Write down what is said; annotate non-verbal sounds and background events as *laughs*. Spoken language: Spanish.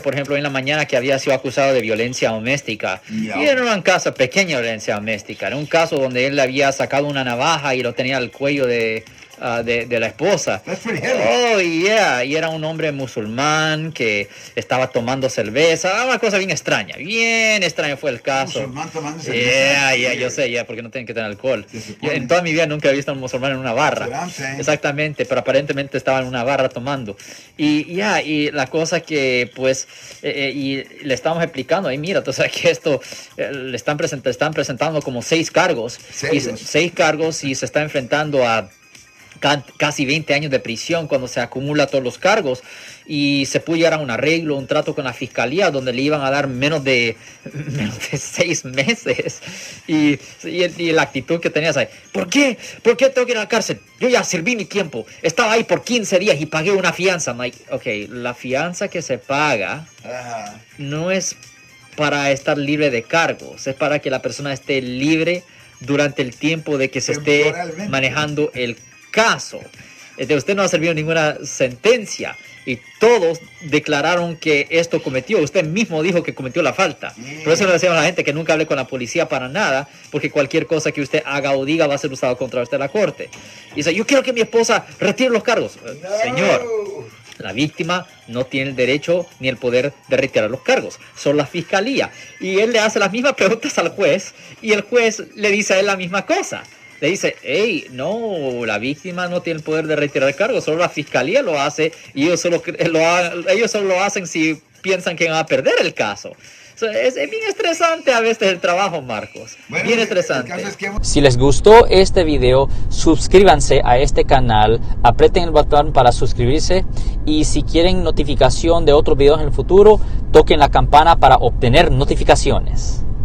por ejemplo, en la mañana que había sido acusado de violencia doméstica. Y era un caso pequeña violencia doméstica. Era un caso donde él había sacado una navaja y lo tenía al cuello de, Ah, de, la esposa. Oh, yeah. Y era un hombre musulmán que estaba tomando cerveza. Una cosa bien extraña. Bien extraña fue el caso. Musulmán tomando cerveza. Yeah, yo sé, ya, porque no tienen que tener alcohol. en toda mi vida nunca he visto a un musulmán en una barra. Exactamente, pero aparentemente estaba en una barra tomando. Y ya, y la cosa que, pues, eh, eh, y le estamos explicando, ahí mira, tú sabes que esto eh, le están, están presentando como seis cargos. Y, seis cargos y se está enfrentando a casi 20 años de prisión cuando se acumula todos los cargos y se pudo llegar a un arreglo, un trato con la fiscalía donde le iban a dar menos de, *laughs* menos de seis meses y, y, la actitud que tenías ahí, ¿por qué? ¿Por qué tengo que ir a la cárcel? Yo ya serví mi tiempo, estaba ahí por 15 días y pagué una fianza. Like, ok, la fianza que se paga no es para estar libre de cargos, es para que la persona esté libre durante el tiempo de que se esté manejando el caso. De usted no ha servido ninguna sentencia y todos declararon que esto cometió. Usted mismo dijo que cometió la falta. Por eso le decíamos a la gente que nunca hable con la policía para nada, porque cualquier cosa que usted haga o diga va a ser usado contra usted en la corte. Y dice, yo quiero que mi esposa retire los cargos. Señor, la víctima no tiene el derecho ni el poder de retirar los cargos, son la fiscalía. Y él le hace las mismas preguntas al juez y el juez le dice a él la misma cosa le dice, hey, no, la víctima no tiene el poder de retirar el cargo, solo la fiscalía lo hace y ellos solo lo, ellos solo lo hacen si piensan que van a perder el caso. es, bien estresante a veces el trabajo, Marcos. bien estresante. Si les gustó este video, suscríbanse a este canal, aprieten el botón para suscribirse y si quieren notificación de otros videos en el futuro, toquen la campana para obtener notificaciones.